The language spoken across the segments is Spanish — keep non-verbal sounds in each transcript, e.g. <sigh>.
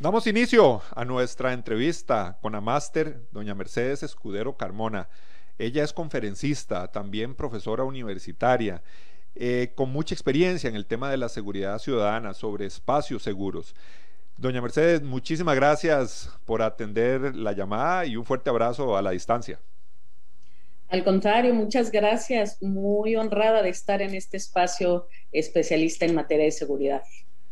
Damos inicio a nuestra entrevista con la máster doña Mercedes Escudero Carmona. Ella es conferencista, también profesora universitaria, eh, con mucha experiencia en el tema de la seguridad ciudadana, sobre espacios seguros. Doña Mercedes, muchísimas gracias por atender la llamada y un fuerte abrazo a la distancia. Al contrario, muchas gracias. Muy honrada de estar en este espacio especialista en materia de seguridad.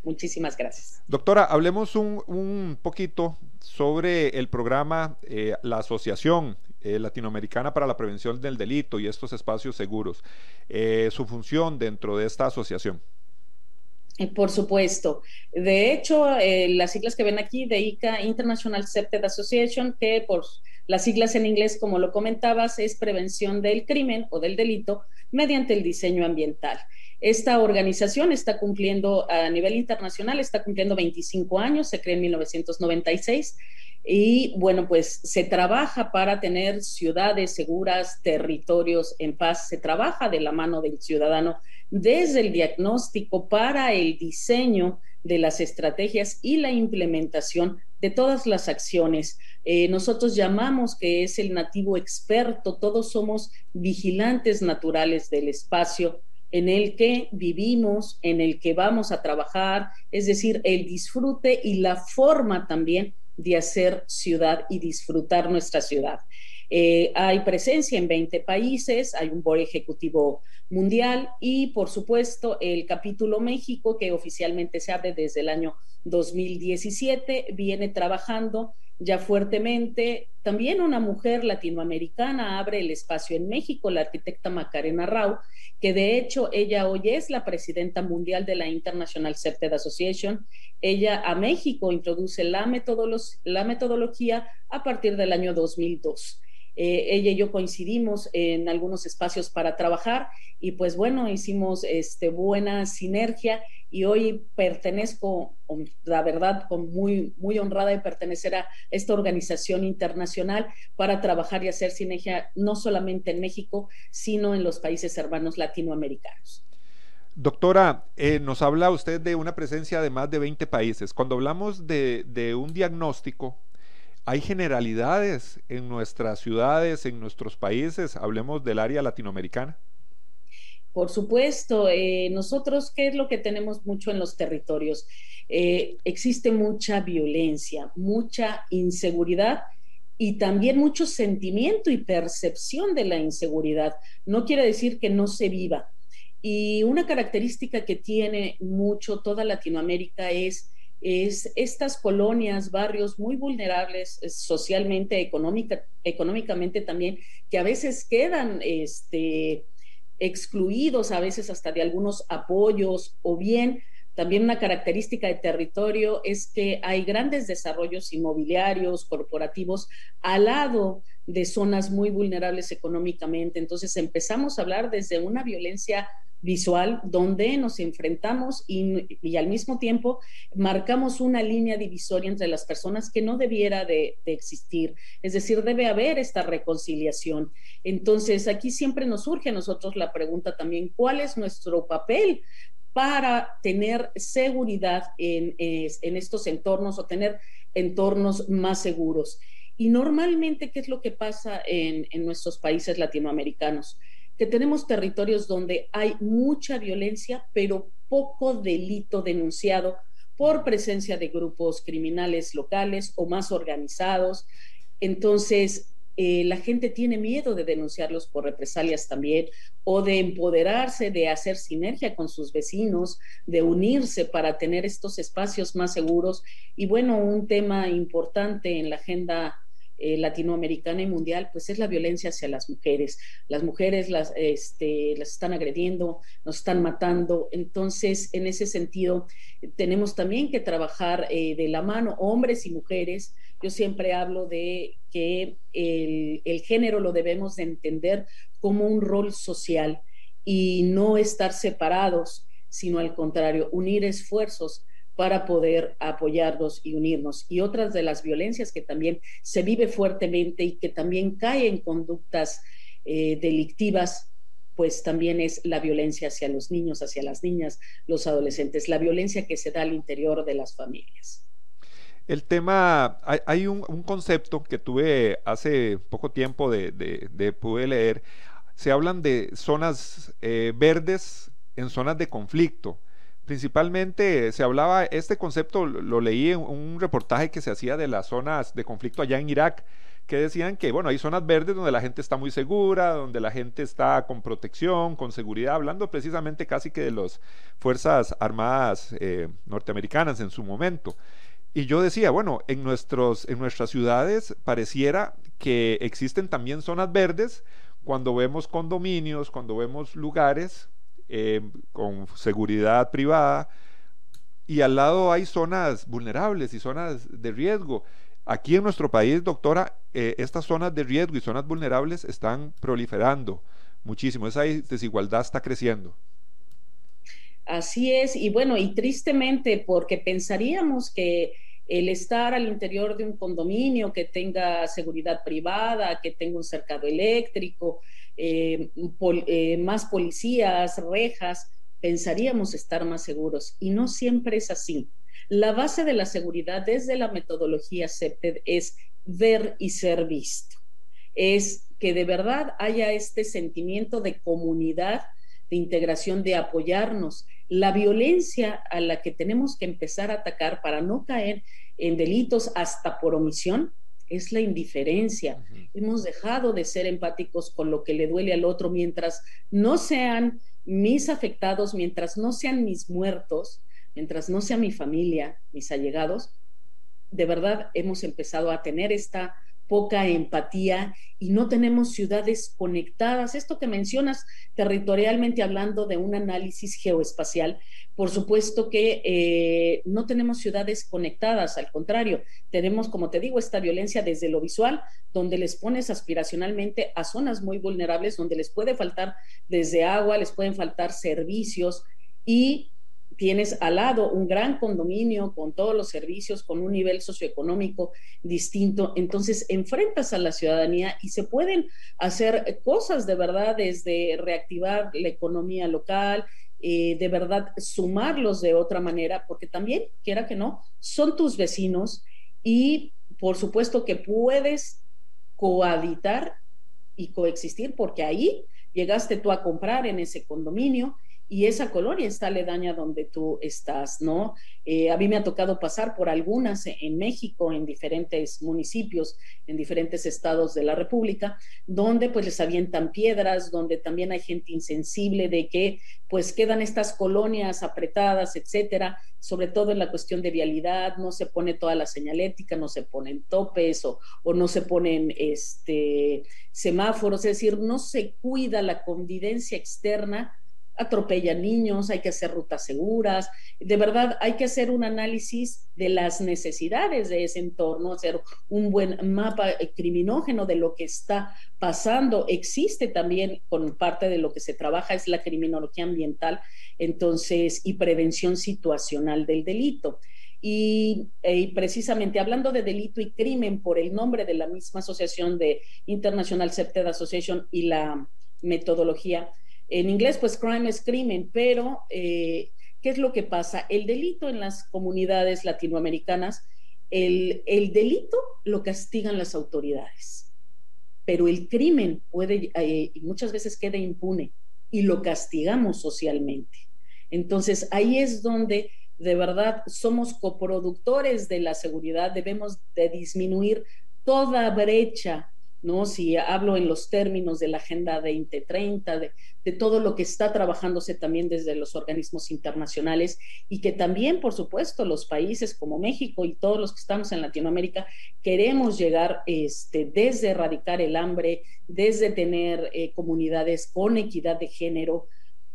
Muchísimas gracias. Doctora, hablemos un, poquito sobre el programa, eh, la Asociación eh, Latinoamericana para la Prevención del Delito y estos espacios seguros, eh, su función dentro de esta asociación. Por supuesto. De hecho, las siglas que ven aquí de ICA, International Septed Association, que por las siglas en inglés, como lo comentabas, es prevención del crimen o del delito mediante el diseño ambiental. Esta organización está cumpliendo a nivel internacional, está cumpliendo 25 años, se creó en 1996 y bueno, pues se trabaja para tener ciudades seguras, territorios en paz, se trabaja de la mano del ciudadano desde el diagnóstico para el diseño de las estrategias y la implementación de todas las acciones. Eh, nosotros llamamos que es el nativo experto, todos somos vigilantes naturales del espacio en el que vivimos, en el que vamos a trabajar, es decir, el disfrute y la forma también de hacer ciudad y disfrutar nuestra ciudad. Eh, hay presencia en 20 países, hay un board ejecutivo mundial y, por supuesto, el capítulo México, que oficialmente se abre desde el año 2017, viene trabajando ya fuertemente. También una mujer latinoamericana abre el espacio en México, la arquitecta Macarena Rau, que de hecho ella hoy es la presidenta mundial de la International Septed Association. Ella a México introduce la metodología a partir del año 2002. Eh, ella y yo coincidimos en algunos espacios para trabajar y pues bueno, hicimos este, buena sinergia y hoy pertenezco, la verdad, muy, muy honrada de pertenecer a esta organización internacional para trabajar y hacer sinergia no solamente en México, sino en los países hermanos latinoamericanos. Doctora, eh, nos habla usted de una presencia de más de 20 países. Cuando hablamos de un diagnóstico, hay generalidades en nuestras ciudades, en nuestros países, hablemos del área latinoamericana. Por supuesto, eh, nosotros, ¿qué es lo que tenemos mucho en los territorios? Eh, existe mucha violencia, mucha inseguridad y también mucho sentimiento y percepción de la inseguridad. No quiere decir que no se viva. Y una característica que tiene mucho toda Latinoamérica es es estas colonias, barrios muy vulnerables eh, socialmente, económica, económicamente también, que a veces quedan este, excluidos, a veces hasta de algunos apoyos, o bien también una característica de territorio es que hay grandes desarrollos inmobiliarios, corporativos, al lado de zonas muy vulnerables económicamente. Entonces empezamos a hablar desde una violencia visual donde nos enfrentamos y, al mismo tiempo marcamos una línea divisoria entre las personas que no debiera de, existir. Es decir, debe haber esta reconciliación. Entonces, aquí siempre nos surge a nosotros la pregunta también, ¿cuál es nuestro papel para tener seguridad en, estos entornos o tener entornos más seguros? Y normalmente, ¿qué es lo que pasa en nuestros países latinoamericanos? Que tenemos territorios donde hay mucha violencia, pero poco delito denunciado por presencia de grupos criminales locales o más organizados. Entonces, eh, la gente tiene miedo de denunciarlos por represalias también o de empoderarse, de hacer sinergia con sus vecinos, de unirse para tener estos espacios más seguros. Y bueno, un tema importante en la agenda eh, latinoamericana y mundial, pues es la violencia hacia las mujeres. Las mujeres las, este, las están agrediendo, nos están matando. Entonces, en ese sentido, tenemos también que trabajar eh, de la mano, hombres y mujeres. Yo siempre hablo de que el, el género lo debemos de entender como un rol social y no estar separados, sino al contrario, unir esfuerzos para poder apoyarnos y unirnos. Y otras de las violencias que también se vive fuertemente y que también cae en conductas eh, delictivas, pues también es la violencia hacia los niños, hacia las niñas, los adolescentes, la violencia que se da al interior de las familias. El tema, hay, un, concepto que tuve hace poco tiempo de, de, pude leer, se hablan de zonas eh, verdes en zonas de conflicto principalmente se hablaba, este concepto lo, leí en un reportaje que se hacía de las zonas de conflicto allá en Irak, que decían que, bueno, hay zonas verdes donde la gente está muy segura, donde la gente está con protección, con seguridad, hablando precisamente casi que de las Fuerzas Armadas eh, norteamericanas en su momento. Y yo decía, bueno, en, nuestros, en nuestras ciudades pareciera que existen también zonas verdes cuando vemos condominios, cuando vemos lugares eh, con seguridad privada, y al lado hay zonas vulnerables y zonas de riesgo. Aquí en nuestro país, doctora, eh, estas zonas de riesgo y zonas vulnerables están proliferando muchísimo. Esa desigualdad está creciendo. Así es, y bueno, y tristemente porque pensaríamos que el estar al interior de un condominio que tenga seguridad privada, que tenga un cercado eléctrico, eh, eh, más policías, rejas, pensaríamos estar más seguros y no siempre es así. La base de la seguridad desde la metodología CEPTED es ver y ser visto. Es que de verdad haya este sentimiento de comunidad, de integración, de apoyarnos. La violencia a la que tenemos que empezar a atacar para no caer en delitos hasta por omisión es la indiferencia. Hemos dejado de ser empáticos con lo que le duele al otro mientras no sean mis afectados, mientras no sean mis muertos, mientras no sea mi familia, mis allegados. De verdad hemos empezado a tener esta poca empatía y no tenemos ciudades conectadas. Esto que mencionas territorialmente hablando de un análisis geoespacial, por supuesto que eh, no tenemos ciudades conectadas, al contrario, tenemos, como te digo, esta violencia desde lo visual, donde les pones aspiracionalmente a zonas muy vulnerables, donde les puede faltar desde agua, les pueden faltar servicios y tienes al lado un gran condominio con todos los servicios, con un nivel socioeconómico distinto, entonces enfrentas a la ciudadanía y se pueden hacer cosas de verdad desde reactivar la economía local, eh, de verdad sumarlos de otra manera, porque también, quiera que no, son tus vecinos y por supuesto que puedes cohabitar y coexistir, porque ahí llegaste tú a comprar en ese condominio y esa colonia está aledaña donde tú estás, ¿no? Eh, a mí me ha tocado pasar por algunas en México, en diferentes municipios, en diferentes estados de la República, donde pues les avientan piedras, donde también hay gente insensible de que pues quedan estas colonias apretadas, etcétera, sobre todo en la cuestión de vialidad, no se pone toda la señalética, no se ponen topes o, o no se ponen este, semáforos, es decir, no se cuida la convivencia externa atropellan niños, hay que hacer rutas seguras, de verdad hay que hacer un análisis de las necesidades de ese entorno, hacer un buen mapa criminógeno de lo que está pasando. Existe también con parte de lo que se trabaja es la criminología ambiental, entonces, y prevención situacional del delito. Y, eh, precisamente hablando de delito y crimen por el nombre de la misma asociación de International Septed Association y la metodología, en inglés, pues crime es crimen, pero eh, ¿qué es lo que pasa? El delito en las comunidades latinoamericanas, el, delito lo castigan las autoridades, pero el crimen puede, eh, muchas veces queda impune y lo castigamos socialmente. Entonces, ahí es donde de verdad somos coproductores de la seguridad, debemos de disminuir toda brecha ¿no? Si hablo en los términos de la Agenda 2030, de, de, todo lo que está trabajándose también desde los organismos internacionales y que también, por supuesto, los países como México y todos los que estamos en Latinoamérica queremos llegar este, desde erradicar el hambre, desde tener eh, comunidades con equidad de género,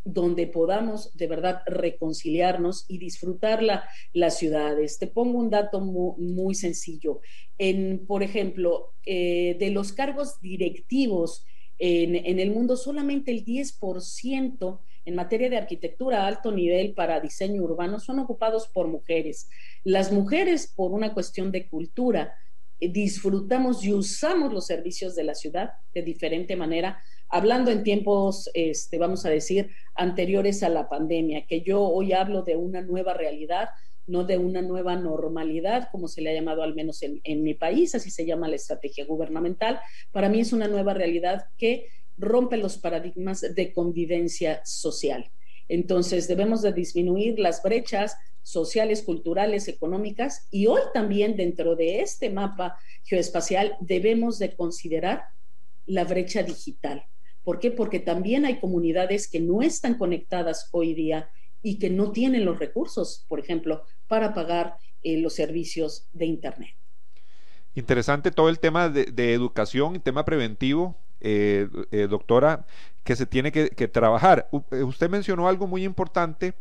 donde podamos de verdad reconciliarnos y disfrutar la, las ciudades. Te pongo un dato muy, sencillo. En, por ejemplo, eh, de los cargos directivos en, en, el mundo, solamente el 10% en materia de arquitectura a alto nivel para diseño urbano son ocupados por mujeres. Las mujeres, por una cuestión de cultura, eh, disfrutamos y usamos los servicios de la ciudad de diferente manera hablando en tiempos, este, vamos a decir, anteriores a la pandemia, que yo hoy hablo de una nueva realidad, no de una nueva normalidad, como se le ha llamado al menos en, en mi país, así se llama la estrategia gubernamental. Para mí es una nueva realidad que rompe los paradigmas de convivencia social. Entonces debemos de disminuir las brechas sociales, culturales, económicas y hoy también dentro de este mapa geoespacial debemos de considerar la brecha digital. ¿Por qué? Porque también hay comunidades que no están conectadas hoy día y que no tienen los recursos, por ejemplo, para pagar eh, los servicios de Internet. Interesante todo el tema de, educación y tema preventivo, eh, eh, doctora, que se tiene que, trabajar. usted mencionó algo muy importante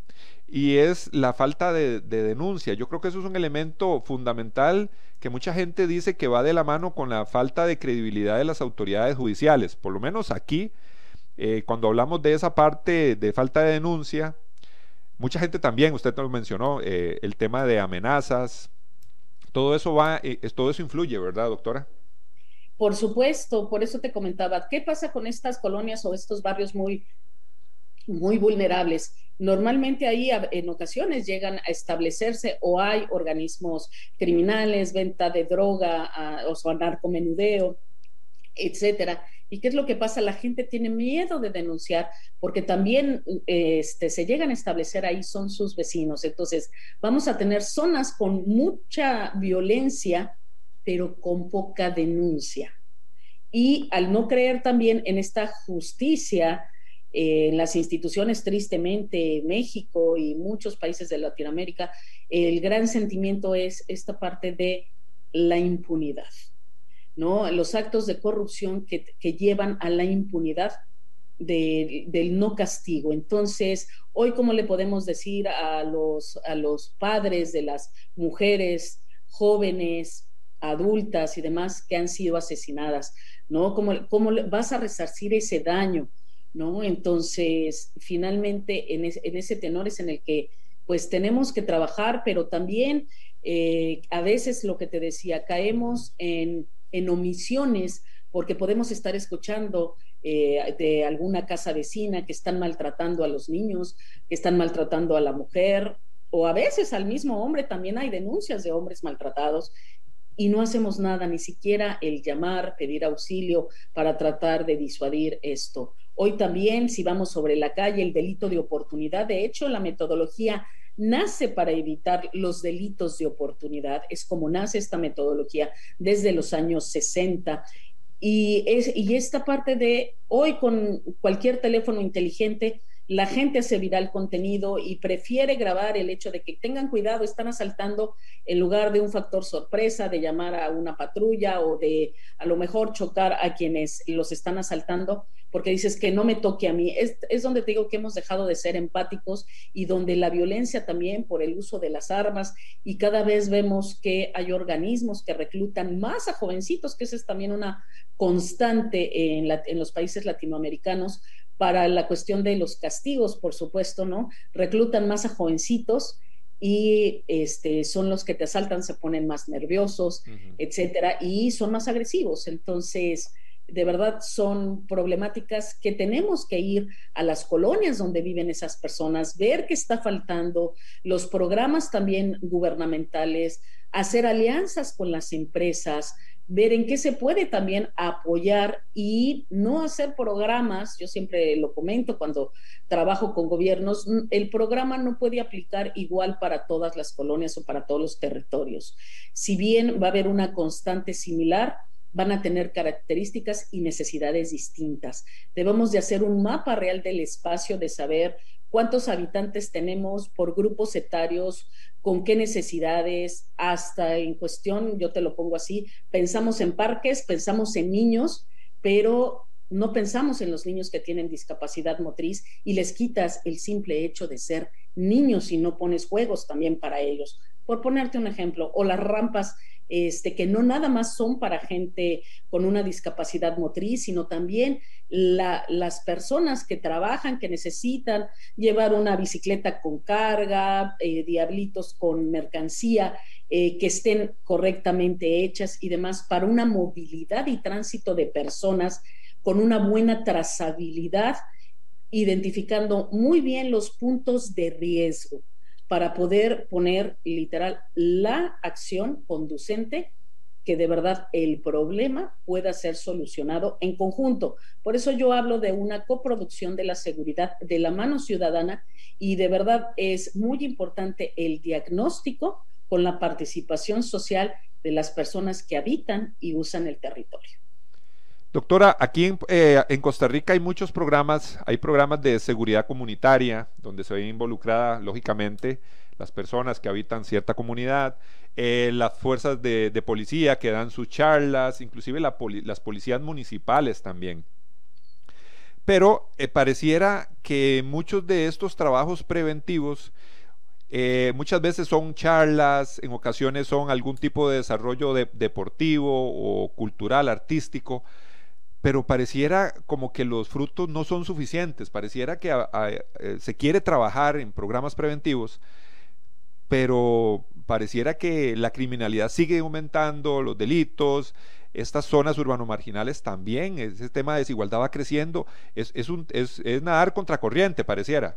y es la falta de, denuncia. Yo creo que eso es un elemento fundamental que mucha gente dice que va de la mano con la falta de credibilidad de las autoridades judiciales. Por lo menos aquí, eh, cuando hablamos de esa parte de falta de denuncia, mucha gente también, usted lo mencionó, eh, el tema de amenazas, todo eso va, eh, todo eso influye, ¿verdad, doctora? Por supuesto, por eso te comentaba, ¿qué pasa con estas colonias o estos barrios muy, muy vulnerables? Normalmente ahí en ocasiones llegan a establecerse o hay organismos criminales, venta de droga o sea, narcomenudeo, etcétera. ¿Y qué es lo que pasa? La gente tiene miedo de denunciar porque también este, se llegan a establecer ahí, son sus vecinos. Entonces, vamos a tener zonas con mucha violencia, pero con poca denuncia. Y al no creer también en esta justicia, en las instituciones, tristemente, México y muchos países de Latinoamérica, el gran sentimiento es esta parte de la impunidad, ¿no? Los actos de corrupción que, llevan a la impunidad del no castigo. Entonces, hoy, ¿cómo le podemos decir a los, a los padres de las mujeres jóvenes, adultas y demás que han sido asesinadas? ¿No? ¿Cómo, cómo vas a resarcir ese daño? ¿No? Entonces, finalmente, en, ese tenor es en el que pues tenemos que trabajar, pero también eh, a veces lo que te decía, caemos en, omisiones porque podemos estar escuchando eh, de alguna casa vecina que están maltratando a los niños, que están maltratando a la mujer, o a veces al mismo hombre también hay denuncias de hombres maltratados y no hacemos nada, ni siquiera el llamar, pedir auxilio para tratar de disuadir esto. Hoy también, si vamos sobre la calle, el delito de oportunidad, de hecho, la metodología nace para evitar los delitos de oportunidad, es como nace esta metodología desde los años 60. Y, es, y esta parte de hoy con cualquier teléfono inteligente, la gente hace viral contenido y prefiere grabar el hecho de que tengan cuidado, están asaltando en lugar de un factor sorpresa, de llamar a una patrulla o de a lo mejor chocar a quienes los están asaltando, porque dices que no me toque a mí. Es, es donde te digo que hemos dejado de ser empáticos y donde la violencia también por el uso de las armas y cada vez vemos que hay organismos que reclutan más a jovencitos, que esa es también una constante en los países latinoamericanos para la cuestión de los castigos, por supuesto, ¿no? Reclutan más a jovencitos y este, son los que te asaltan, se ponen más nerviosos, etcétera, y son más agresivos. Entonces, de verdad son problemáticas que tenemos que ir a las colonias donde viven esas personas, ver qué está faltando, los programas también gubernamentales, hacer alianzas con las empresas, ver en qué se puede también apoyar y no hacer programas, yo siempre lo comento cuando trabajo con gobiernos, el programa no puede aplicar igual para todas las colonias o para todos los territorios. Si bien va a haber una constante similar, van a tener características y necesidades distintas. Debemos de hacer un mapa real del espacio, de saber cuántos habitantes tenemos por grupos etarios, con qué necesidades, hasta en cuestión, yo te lo pongo así, pensamos en parques, pensamos en niños, pero no pensamos en los niños que tienen discapacidad motriz y les quitas el simple hecho de ser niños y no pones juegos también para ellos. Por ponerte un ejemplo, o las rampas este, que no nada más son para gente con una discapacidad motriz, sino también las personas que trabajan, que necesitan llevar una bicicleta con carga, eh, diablitos con mercancía, eh, que estén correctamente hechas y demás, para una movilidad y tránsito de personas con una buena trazabilidad, identificando muy bien los puntos de riesgo para poder poner literal la acción conducente que de verdad el problema pueda ser solucionado en conjunto. Por eso yo hablo de una coproducción de la seguridad de la mano ciudadana y de verdad es muy importante el diagnóstico con la participación social de las personas que habitan y usan el territorio. Doctora, aquí en, eh, en, Costa Rica hay muchos programas, hay programas de seguridad comunitaria, donde se ve involucrada, lógicamente, las personas que habitan cierta comunidad, eh, las fuerzas de, policía que dan sus charlas, inclusive las policías municipales también. Pero eh, pareciera que muchos de estos trabajos preventivos muchas veces son charlas, en ocasiones son algún tipo de desarrollo deportivo o cultural, artístico, pero pareciera como que los frutos no son suficientes, pareciera que eh, se quiere trabajar en programas preventivos, pero pareciera que la criminalidad sigue aumentando, los delitos, estas zonas urbano-marginales también, ese tema de desigualdad va creciendo, es, es, nadar contracorriente, pareciera.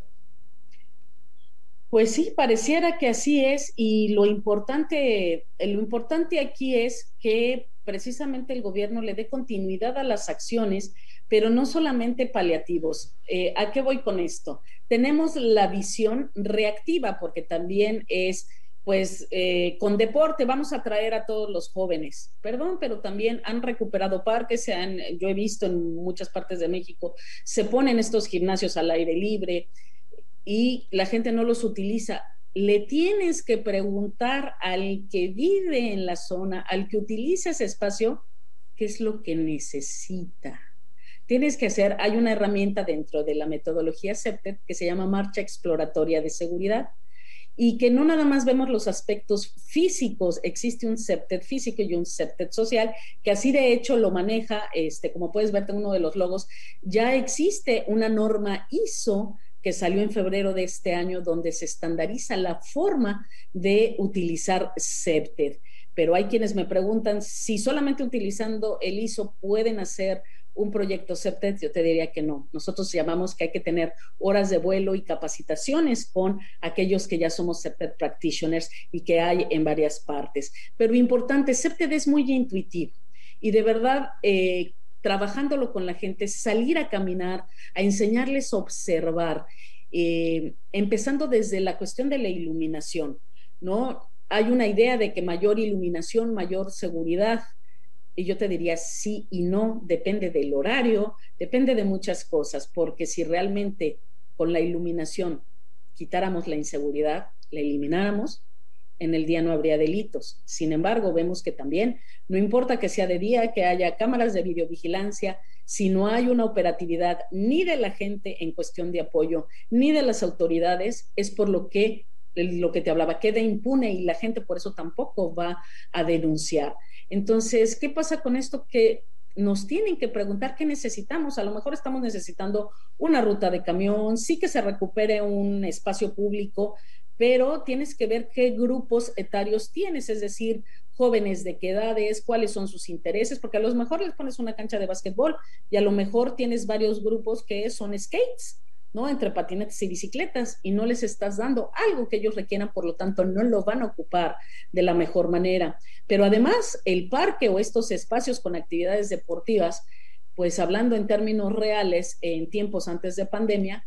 Pues sí, pareciera que así es y lo importante, lo importante aquí es que precisamente el gobierno le dé continuidad a las acciones, pero no solamente paliativos. Eh, ¿A qué voy con esto? Tenemos la visión reactiva, porque también es, pues, eh, con deporte vamos a traer a todos los jóvenes. Perdón, pero también han recuperado parques, se han, yo he visto en muchas partes de México, se ponen estos gimnasios al aire libre y la gente no los utiliza le tienes que preguntar al que vive en la zona, al que utiliza ese espacio, qué es lo que necesita. Tienes que hacer, hay una herramienta dentro de la metodología CEPTED que se llama Marcha Exploratoria de Seguridad y que no nada más vemos los aspectos físicos, existe un CEPTED físico y un CEPTED social, que así de hecho lo maneja, este, como puedes ver en uno de los logos, ya existe una norma ISO que salió en febrero de este año, donde se estandariza la forma de utilizar CEPTED. Pero hay quienes me preguntan si solamente utilizando el ISO pueden hacer un proyecto CEPTED, yo te diría que no. Nosotros llamamos que hay que tener horas de vuelo y capacitaciones con aquellos que ya somos CEPTED practitioners y que hay en varias partes. Pero importante, CEPTED es muy intuitivo y de verdad eh, trabajándolo con la gente, salir a caminar, a enseñarles a observar, eh, empezando desde la cuestión de la iluminación, ¿no? Hay una idea de que mayor iluminación, mayor seguridad, y yo te diría sí y no, depende del horario, depende de muchas cosas, porque si realmente con la iluminación quitáramos la inseguridad, la elimináramos, en el día no habría delitos. Sin embargo, vemos que también, no importa que sea de día, que haya cámaras de videovigilancia, si no hay una operatividad ni de la gente en cuestión de apoyo, ni de las autoridades, es por lo que lo que te hablaba queda impune y la gente por eso tampoco va a denunciar. Entonces, ¿qué pasa con esto? Que nos tienen que preguntar qué necesitamos. A lo mejor estamos necesitando una ruta de camión, sí que se recupere un espacio público, pero tienes que ver qué grupos etarios tienes, es decir, jóvenes de qué edades, cuáles son sus intereses, porque a lo mejor les pones una cancha de básquetbol y a lo mejor tienes varios grupos que son skates, ¿no? Entre patinetes y bicicletas y no les estás dando algo que ellos requieran, por lo tanto no lo van a ocupar de la mejor manera. Pero además el parque o estos espacios con actividades deportivas, pues hablando en términos reales, en tiempos antes de pandemia,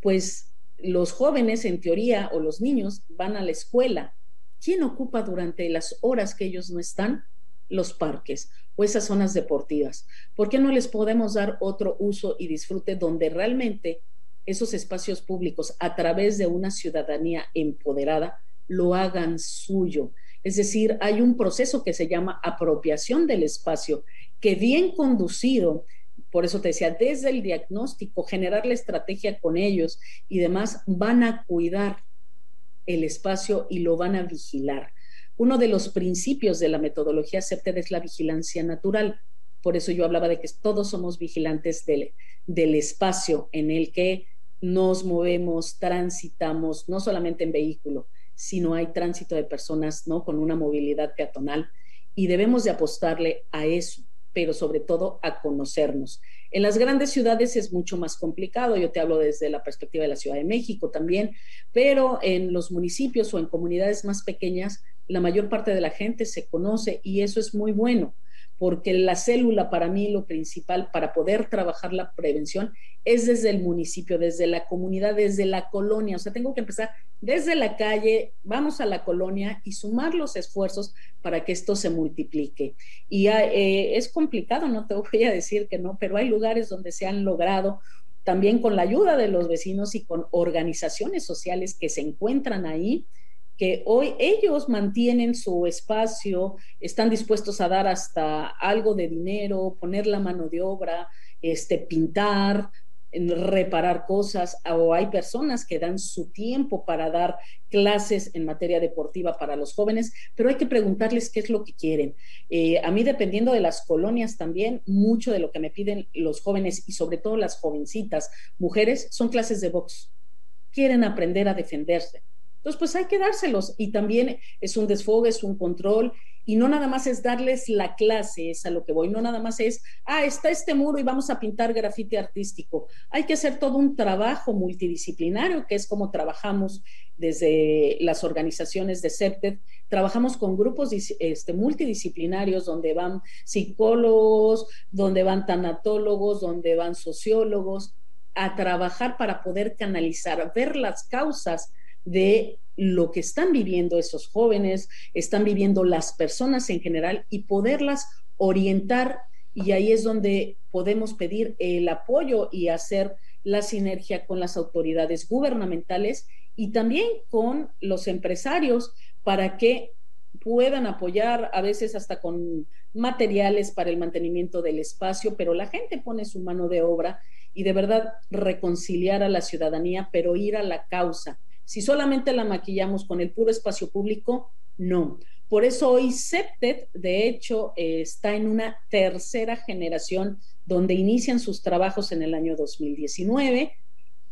pues los jóvenes, en teoría, o los niños van a la escuela. ¿Quién ocupa durante las horas que ellos no están? Los parques. o esas zonas deportivas? ¿Por qué no les podemos dar otro uso y disfrute donde realmente esos espacios públicos a través de una ciudadanía empoderada lo hagan suyo? Es decir, hay un proceso que se llama apropiación del espacio, que bien conducido, por eso te decía, desde el diagnóstico, generar la estrategia con ellos y demás, van a cuidar el espacio y lo van a vigilar. Uno de los principios de la metodología CEPTED es la vigilancia natural. Por eso yo hablaba de que todos somos vigilantes del, del espacio en el que nos movemos, transitamos, no solamente en vehículo, sino hay tránsito de personas ¿no? con una movilidad peatonal y debemos de apostarle a eso, pero sobre todo a conocernos. En las grandes ciudades es mucho más complicado, yo te hablo desde la perspectiva de la Ciudad de México también, pero en los municipios o en comunidades más pequeñas, la mayor parte de la gente se conoce y eso es muy bueno porque la célula para mí lo principal para poder trabajar la prevención es desde el municipio, desde la comunidad, desde la colonia. O sea, tengo que empezar desde la calle, vamos a la colonia y sumar los esfuerzos para que esto se multiplique. Y eh, es complicado, no te <laughs> voy a decir que no, pero hay lugares donde se han logrado también con la ayuda de los vecinos y con organizaciones sociales que se encuentran ahí que hoy ellos mantienen su espacio, están dispuestos a dar hasta algo de dinero, poner la mano de obra, este, pintar, reparar cosas, o hay personas que dan su tiempo para dar clases en materia deportiva para los jóvenes, pero hay que preguntarles qué es lo que quieren. Eh, a mí, dependiendo de las colonias también, mucho de lo que me piden los jóvenes y sobre todo las jovencitas, mujeres, son clases de box. Quieren aprender a defenderse entonces, pues hay que dárselos. Y también es un desfogue, es un control. Y no nada más es darles la clase, es a lo que voy, no nada más es, ah, está este muro y vamos a pintar grafite artístico. Hay que hacer todo un trabajo multidisciplinario, que es como trabajamos desde las organizaciones de CEPTED, trabajamos con grupos este, multidisciplinarios donde van psicólogos, donde van tanatólogos, donde van sociólogos, a trabajar para poder canalizar, ver las causas de lo que están viviendo esos jóvenes, están viviendo las personas en general y poderlas orientar. Y ahí es donde podemos pedir el apoyo y hacer la sinergia con las autoridades gubernamentales y también con los empresarios para que puedan apoyar a veces hasta con materiales para el mantenimiento del espacio, pero la gente pone su mano de obra y de verdad reconciliar a la ciudadanía, pero ir a la causa si solamente la maquillamos con el puro espacio público, no. Por eso hoy CEPTED, de hecho, eh, está en una tercera generación donde inician sus trabajos en el año 2019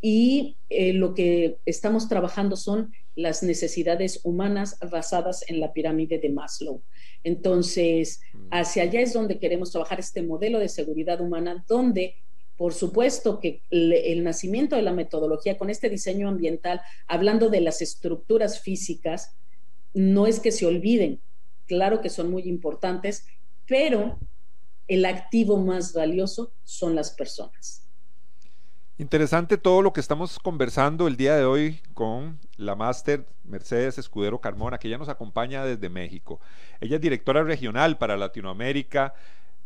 y eh, lo que estamos trabajando son las necesidades humanas basadas en la pirámide de Maslow. Entonces, mm. hacia allá es donde queremos trabajar este modelo de seguridad humana, donde por supuesto que el, nacimiento de la metodología con este diseño ambiental, hablando de las estructuras físicas, no es que se olviden, claro que son muy importantes, pero el activo más valioso son las personas. Interesante todo lo que estamos conversando el día de hoy con la máster Mercedes Escudero Carmona, que ya nos acompaña desde México. Ella es directora regional para Latinoamérica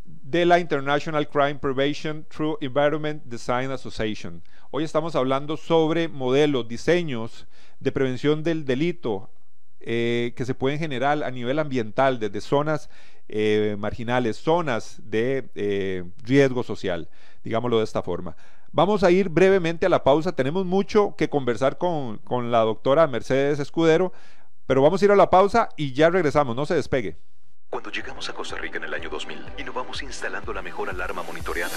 de la International Crime Prevention Through Environment Design Association. Hoy estamos hablando sobre modelos, diseños de prevención del delito eh, que se pueden generar a nivel ambiental desde zonas eh, marginales, zonas de eh, riesgo social, digámoslo de esta forma. Vamos a ir brevemente a la pausa. Tenemos mucho que conversar con, con la doctora Mercedes Escudero, pero vamos a ir a la pausa y ya regresamos. No se despegue. Cuando llegamos a Costa Rica en el año 2000, innovamos instalando la mejor alarma monitoreada.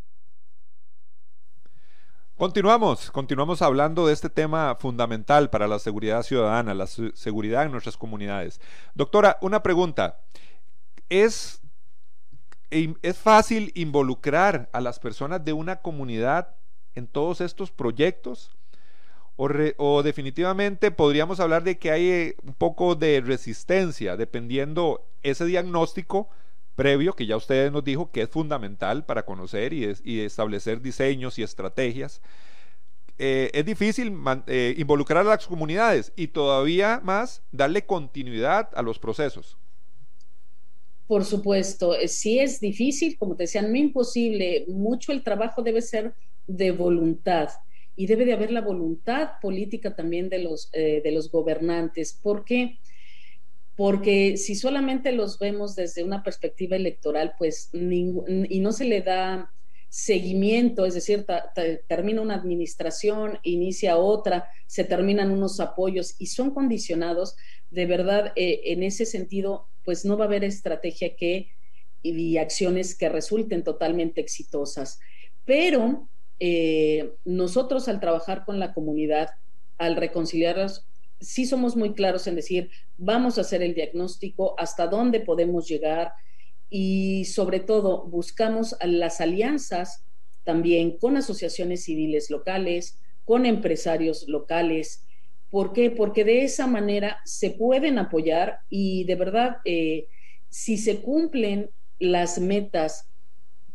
Continuamos, continuamos hablando de este tema fundamental para la seguridad ciudadana, la seguridad en nuestras comunidades. Doctora, una pregunta. ¿Es, ¿Es fácil involucrar a las personas de una comunidad en todos estos proyectos? O, definitivamente podríamos hablar de que hay eh, un poco de resistencia, dependiendo ese diagnóstico previo que ya ustedes nos dijo que es fundamental para conocer y, establecer diseños y estrategias. Eh, es difícil eh, involucrar a las comunidades y todavía más darle continuidad a los procesos. Por supuesto, sí es difícil, como te decía, no imposible. Mucho el trabajo debe ser de voluntad y debe de haber la voluntad política también de los, eh, gobernantes. ¿Por qué? Porque si solamente los vemos desde una perspectiva electoral, pues y no se le da seguimiento, es decir, termina una administración, inicia otra, se terminan unos apoyos y son condicionados, de verdad, eh, en ese sentido, pues no va a haber estrategia que y acciones que resulten totalmente exitosas. Pero eh, nosotros al trabajar con la comunidad, al reconciliarlos, sí somos muy claros en decir, vamos a hacer el diagnóstico, hasta dónde podemos llegar y sobre todo buscamos las alianzas también con asociaciones civiles locales, con empresarios locales. ¿Por qué? Porque de esa manera se pueden apoyar y de verdad, eh, si se cumplen las metas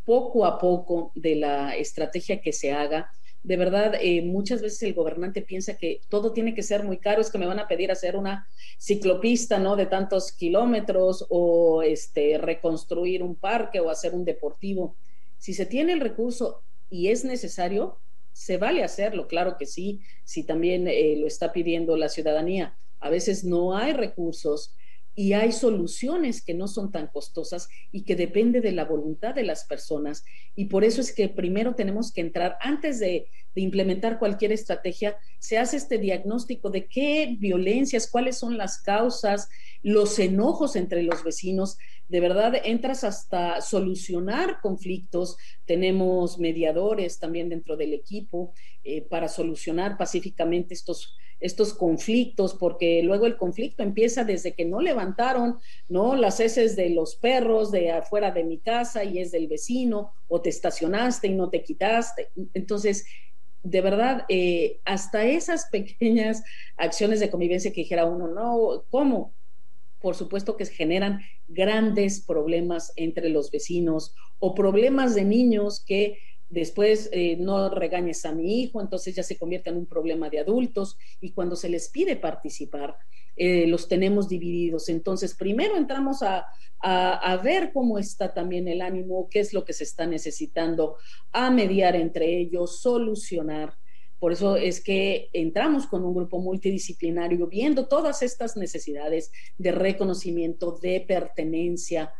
poco a poco de la estrategia que se haga. De verdad, eh, muchas veces el gobernante piensa que todo tiene que ser muy caro, es que me van a pedir hacer una ciclopista, ¿no? De tantos kilómetros o este, reconstruir un parque o hacer un deportivo. Si se tiene el recurso y es necesario, se vale hacerlo, claro que sí, si también eh, lo está pidiendo la ciudadanía. A veces no hay recursos y hay soluciones que no son tan costosas y que depende de la voluntad de las personas. Y por eso es que primero tenemos que entrar, antes de, implementar cualquier estrategia, se hace este diagnóstico de qué violencias, cuáles son las causas, los enojos entre los vecinos. De verdad, entras hasta solucionar conflictos. Tenemos mediadores también dentro del equipo eh, para solucionar pacíficamente estos estos conflictos, porque luego el conflicto empieza desde que no levantaron, ¿no? Las heces de los perros de afuera de mi casa y es del vecino, o te estacionaste y no te quitaste. Entonces, de verdad, eh, hasta esas pequeñas acciones de convivencia que dijera uno, no, ¿cómo? Por supuesto que generan grandes problemas entre los vecinos o problemas de niños que después eh, no regañes a mi hijo, entonces ya se convierte en un problema de adultos y cuando se les pide participar, eh, los tenemos divididos. Entonces, primero entramos a, a, ver cómo está también el ánimo, qué es lo que se está necesitando, a mediar entre ellos, solucionar. Por eso es que entramos con un grupo multidisciplinario viendo todas estas necesidades de reconocimiento, de pertenencia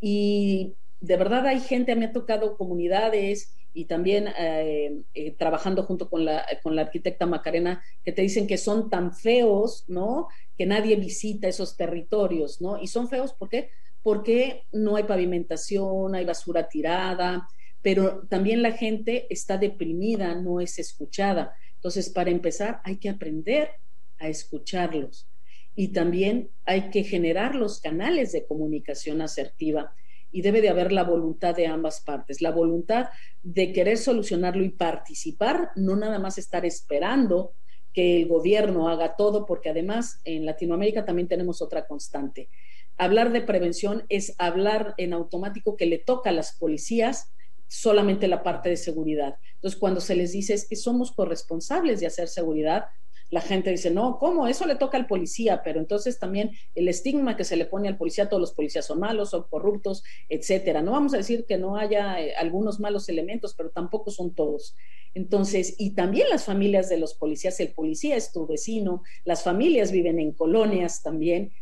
y de verdad hay gente, me ha tocado comunidades y también eh, eh, trabajando junto con la, con la arquitecta Macarena, que te dicen que son tan feos, ¿no? Que nadie visita esos territorios, ¿no? Y son feos, ¿por qué? Porque no hay pavimentación, hay basura tirada, pero también la gente está deprimida, no es escuchada. Entonces, para empezar, hay que aprender a escucharlos y también hay que generar los canales de comunicación asertiva y debe de haber la voluntad de ambas partes, la voluntad de querer solucionarlo y participar, no nada más estar esperando que el gobierno haga todo, porque además en Latinoamérica también tenemos otra constante. Hablar de prevención es hablar en automático que le toca a las policías solamente la parte de seguridad. Entonces, cuando se les dice es que somos corresponsables de hacer seguridad, la gente dice, no, ¿cómo? Eso le toca al policía, pero entonces también el estigma que se le pone al policía, todos los policías son malos, son corruptos, etcétera. No vamos a decir que no haya eh, algunos malos elementos, pero tampoco son todos. Entonces, y también las familias de los policías, el policía es tu vecino, las familias viven en colonias también,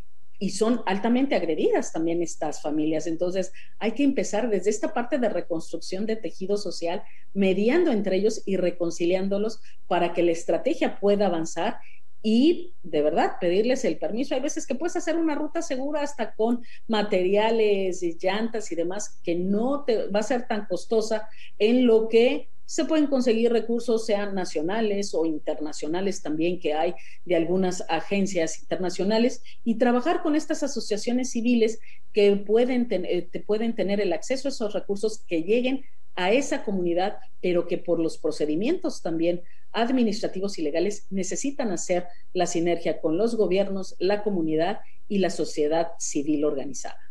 y son altamente agredidas también estas familias. Entonces, hay que empezar desde esta parte de reconstrucción de tejido social, mediando entre ellos y reconciliándolos para que la estrategia pueda avanzar y de verdad pedirles el permiso. Hay veces que puedes hacer una ruta segura hasta con materiales, llantas y demás, que no te va a ser tan costosa en lo que se pueden conseguir recursos, sean nacionales o internacionales también, que hay de algunas agencias internacionales, y trabajar con estas asociaciones civiles que pueden, eh, pueden tener el acceso a esos recursos que lleguen a esa comunidad, pero que por los procedimientos también administrativos y legales necesitan hacer la sinergia con los gobiernos, la comunidad y la sociedad civil organizada.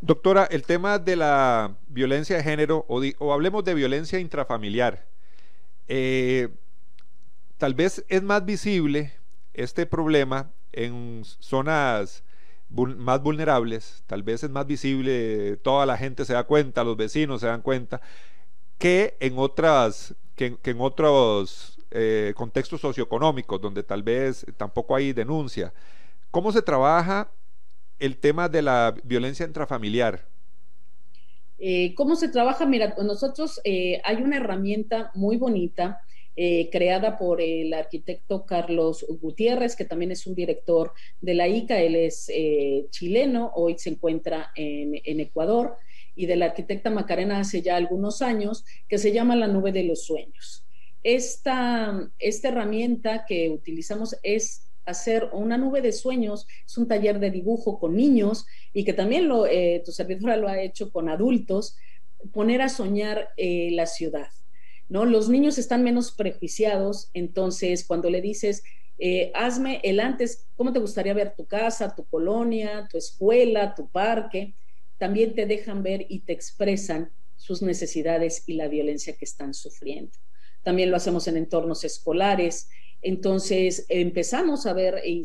Doctora, el tema de la violencia de género, o, hablemos de violencia intrafamiliar, eh, tal vez es más visible este problema en zonas más vulnerables, tal vez es más visible, toda la gente se da cuenta, los vecinos se dan cuenta, que en otras, que, en otros eh, contextos socioeconómicos donde tal vez tampoco hay denuncia. ¿Cómo se trabaja el tema de la violencia intrafamiliar? Eh, ¿Cómo se trabaja? Mira, nosotros eh, hay una herramienta muy bonita eh, creada por el arquitecto Carlos Gutiérrez, que también es un director de la ICA, él es eh, chileno, hoy se encuentra en, Ecuador, y de la arquitecta Macarena hace ya algunos años, que se llama La Nube de los Sueños. Esta, esta herramienta que utilizamos es hacer una nube de sueños, es un taller de dibujo con niños y que también lo, eh, tu servidora lo ha hecho con adultos, poner a soñar la ciudad. ¿no? Los niños están menos prejuiciados, entonces cuando le dices, eh, hazme el antes, ¿cómo te gustaría ver tu casa, tu colonia, tu escuela, tu parque? También te dejan ver y te expresan sus necesidades y la violencia que están sufriendo. También lo hacemos en entornos escolares. Entonces empezamos a ver, y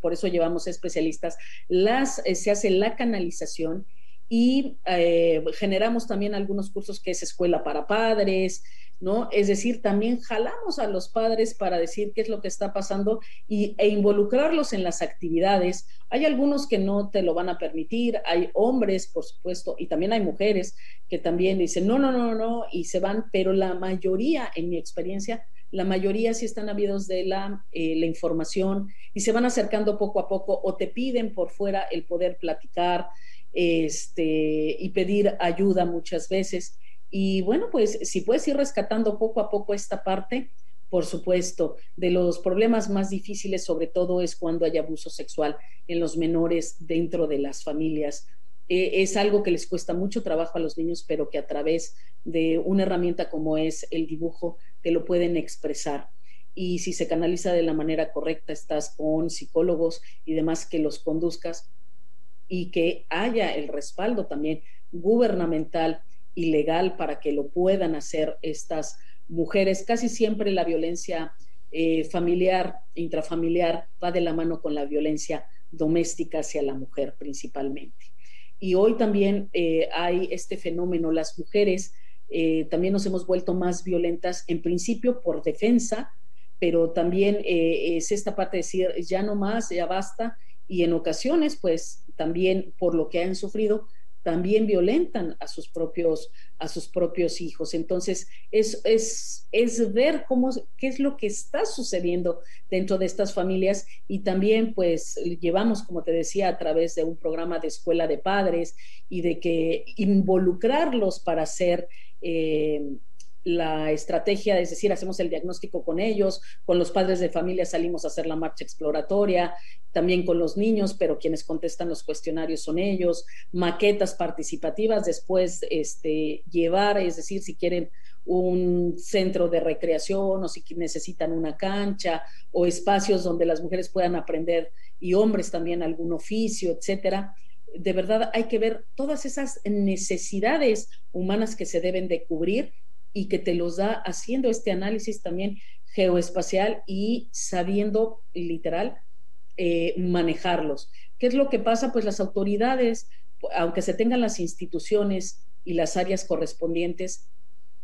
por eso llevamos especialistas, las, eh, se hace la canalización y eh, generamos también algunos cursos que es escuela para padres, ¿no? Es decir, también jalamos a los padres para decir qué es lo que está pasando y, e involucrarlos en las actividades. Hay algunos que no te lo van a permitir, hay hombres, por supuesto, y también hay mujeres que también dicen, no, no, no, no, y se van, pero la mayoría, en mi experiencia, la mayoría sí están habidos de la, eh, la información y se van acercando poco a poco o te piden por fuera el poder platicar este, y pedir ayuda muchas veces. Y bueno, pues si puedes ir rescatando poco a poco esta parte, por supuesto, de los problemas más difíciles sobre todo es cuando hay abuso sexual en los menores dentro de las familias. Eh, es algo que les cuesta mucho trabajo a los niños, pero que a través de una herramienta como es el dibujo te lo pueden expresar. Y si se canaliza de la manera correcta, estás con psicólogos y demás que los conduzcas y que haya el respaldo también gubernamental ilegal para que lo puedan hacer estas mujeres. Casi siempre la violencia eh, familiar, intrafamiliar, va de la mano con la violencia doméstica hacia la mujer principalmente. Y hoy también eh, hay este fenómeno, las mujeres eh, también nos hemos vuelto más violentas, en principio por defensa, pero también es esta parte de decir, ya no más, ya basta, y en ocasiones, pues también por lo que han sufrido, también violentan a sus propios, a sus propios hijos. Entonces, es, es, es ver cómo, qué es lo que está sucediendo dentro de estas familias y también, pues, llevamos, como te decía, a través de un programa de escuela de padres y de que involucrarlos para hacer... Eh, la estrategia, es decir, hacemos el diagnóstico con ellos, con los padres de familia salimos a hacer la marcha exploratoria, también con los niños, pero quienes contestan los cuestionarios son ellos, maquetas participativas, después este, llevar, es decir, si quieren un centro de recreación o si necesitan una cancha o espacios donde las mujeres puedan aprender y hombres también algún oficio, etcétera. De verdad hay que ver todas esas necesidades humanas que se deben de cubrir y que te los da haciendo este análisis también geoespacial y sabiendo literal eh, manejarlos. ¿Qué es lo que pasa? Pues las autoridades, aunque se tengan las instituciones y las áreas correspondientes,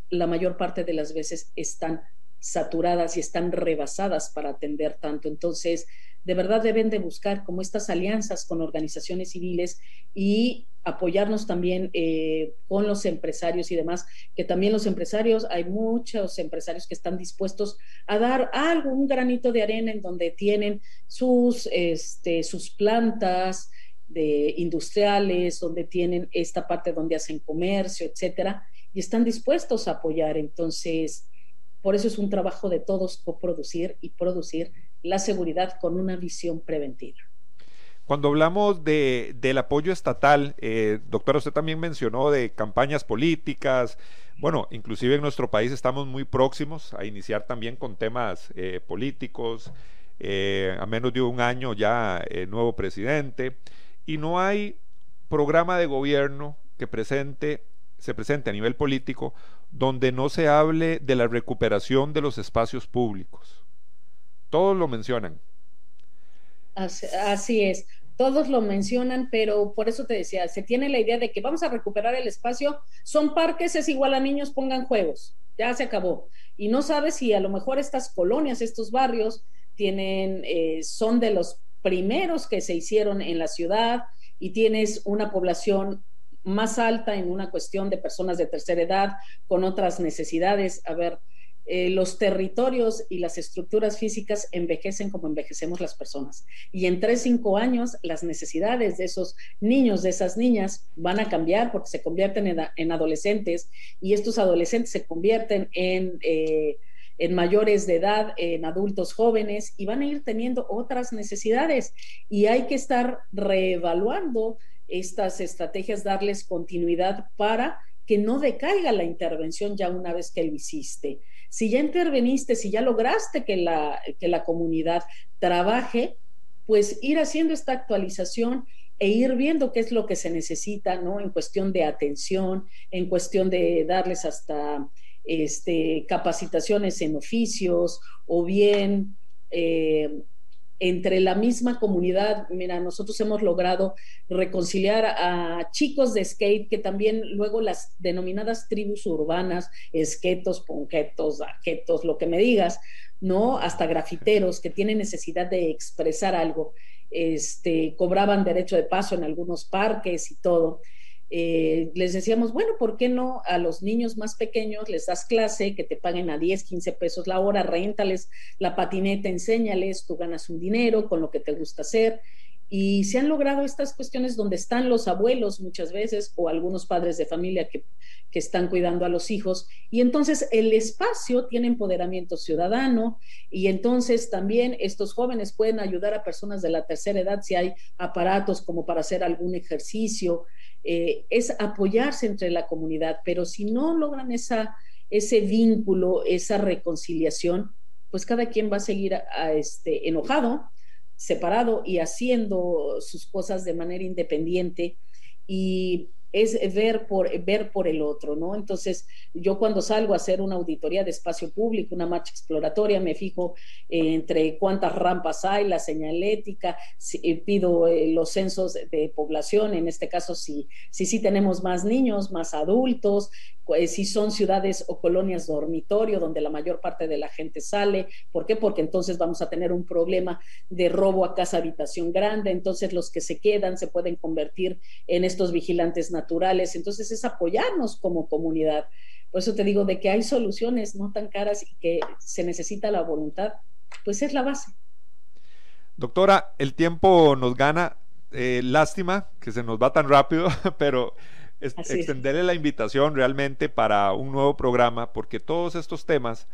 la mayor parte de las veces están saturadas y están rebasadas para atender tanto. Entonces, de verdad deben de buscar como estas alianzas con organizaciones civiles y apoyarnos también eh, con los empresarios y demás, que también los empresarios, hay muchos empresarios que están dispuestos a dar algo, un granito de arena en donde tienen sus, este, sus plantas de industriales, donde tienen esta parte donde hacen comercio, etcétera, y están dispuestos a apoyar. Entonces, por eso es un trabajo de todos coproducir y producir la seguridad con una visión preventiva. Cuando hablamos de, del apoyo estatal, eh, doctora, usted también mencionó de campañas políticas, Bueno, inclusive en nuestro país estamos muy próximos a iniciar también con temas eh, políticos, eh, a menos de un año ya nuevo presidente, y no hay programa de gobierno que presente, se presente a nivel político donde no se hable de la recuperación de los espacios públicos. Todos lo mencionan. Así, es, todos lo mencionan, pero por eso te decía, se tiene la idea de que vamos a recuperar el espacio, son parques, es igual a niños, pongan juegos, ya se acabó. Y no sabes si a lo mejor estas colonias, estos barrios, tienen, eh, son de los primeros que se hicieron en la ciudad y tienes una población más alta en una cuestión de personas de tercera edad con otras necesidades. A ver, eh, los territorios y las estructuras físicas envejecen como envejecemos las personas. Y en tres, cinco años, las necesidades de esos niños, de esas niñas, van a cambiar porque se convierten en, adolescentes y estos adolescentes se convierten en, eh, en mayores de edad, en adultos jóvenes y van a ir teniendo otras necesidades. Y hay que estar reevaluando estas estrategias, darles continuidad para que no decaiga la intervención ya una vez que lo hiciste. Si ya interveniste, si ya lograste que la, que la comunidad trabaje, pues ir haciendo esta actualización e ir viendo qué es lo que se necesita, ¿no? En cuestión de atención, en cuestión de darles hasta este, capacitaciones en oficios o bien eh, entre la misma comunidad, mira, nosotros hemos logrado reconciliar a chicos de skate que también luego las denominadas tribus urbanas, esquetos, ponquetos, arquetos, lo que me digas, ¿no? Hasta grafiteros que tienen necesidad de expresar algo, este, cobraban derecho de paso en algunos parques y todo. Eh, les decíamos, bueno, ¿por qué no a los niños más pequeños les das clase, que te paguen a 10, 15 pesos la hora, rentales la patineta, enséñales, tú ganas un dinero con lo que te gusta hacer. Y se han logrado estas cuestiones donde están los abuelos muchas veces o algunos padres de familia que, que están cuidando a los hijos. Y entonces el espacio tiene empoderamiento ciudadano y entonces también estos jóvenes pueden ayudar a personas de la tercera edad si hay aparatos como para hacer algún ejercicio, eh, es apoyarse entre la comunidad, pero si no logran esa, ese vínculo, esa reconciliación, pues cada quien va a seguir este, enojado, separado y haciendo sus cosas de manera independiente. Y es ver por, ver por el otro, ¿no? Entonces, yo cuando salgo a hacer una auditoría de espacio público, una marcha exploratoria, me fijo eh, entre cuántas rampas hay, la señalética, eh, pido eh, los censos de población, en este caso, si sí si, tenemos más niños, más adultos, si son ciudades o colonias dormitorio donde la mayor parte de la gente sale. ¿Por qué? Porque entonces vamos a tener un problema de robo a casa habitación grande, entonces los que se quedan se pueden convertir en estos vigilantes naturales. Entonces es apoyarnos como comunidad. Por eso te digo de que hay soluciones no tan caras y que se necesita la voluntad, pues es la base. Doctora, el tiempo nos gana. Eh, lástima que se nos va tan rápido, <laughs> pero extenderle la invitación realmente para un nuevo programa, porque todos estos temas,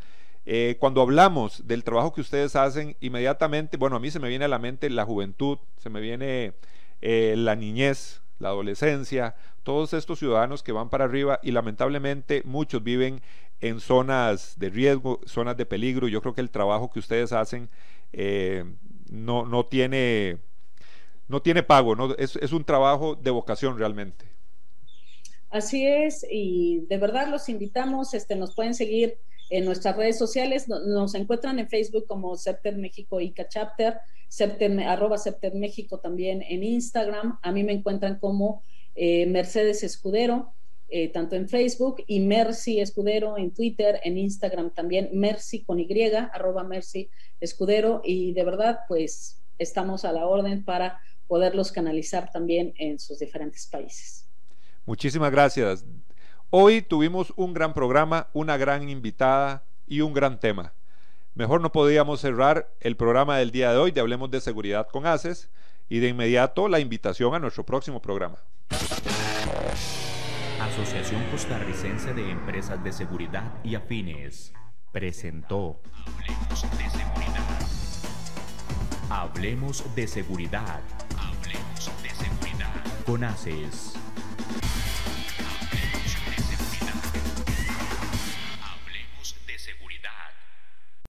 eh, cuando hablamos del trabajo que ustedes hacen, inmediatamente, bueno, a mí se me viene a la mente la juventud, se me viene eh, la niñez, la adolescencia, todos estos ciudadanos que van para arriba y lamentablemente muchos viven en zonas de riesgo, zonas de peligro. Yo creo que el trabajo que ustedes hacen eh, no, no, tiene, no tiene pago, ¿no? Es, es un trabajo de vocación realmente. Así es, y de verdad los invitamos, este, nos pueden seguir en nuestras redes sociales, nos encuentran en Facebook como Septer México ICA Chapter, arroba Septer México también en Instagram, a mí me encuentran como eh, Mercedes Escudero, eh, tanto en Facebook y Mercy Escudero en Twitter, en Instagram también, Mercy con Y, arroba Mercy Escudero, y de verdad, pues estamos a la orden para poderlos canalizar también en sus diferentes países. Muchísimas gracias. Hoy tuvimos un gran programa, una gran invitada y un gran tema. Mejor no podíamos cerrar el programa del día de hoy de Hablemos de Seguridad con ACES y de inmediato la invitación a nuestro próximo programa. Asociación Costarricense de Empresas de Seguridad y Afines presentó Hablemos de Seguridad. Hablemos de Seguridad. Hablemos de Seguridad. Con ACES.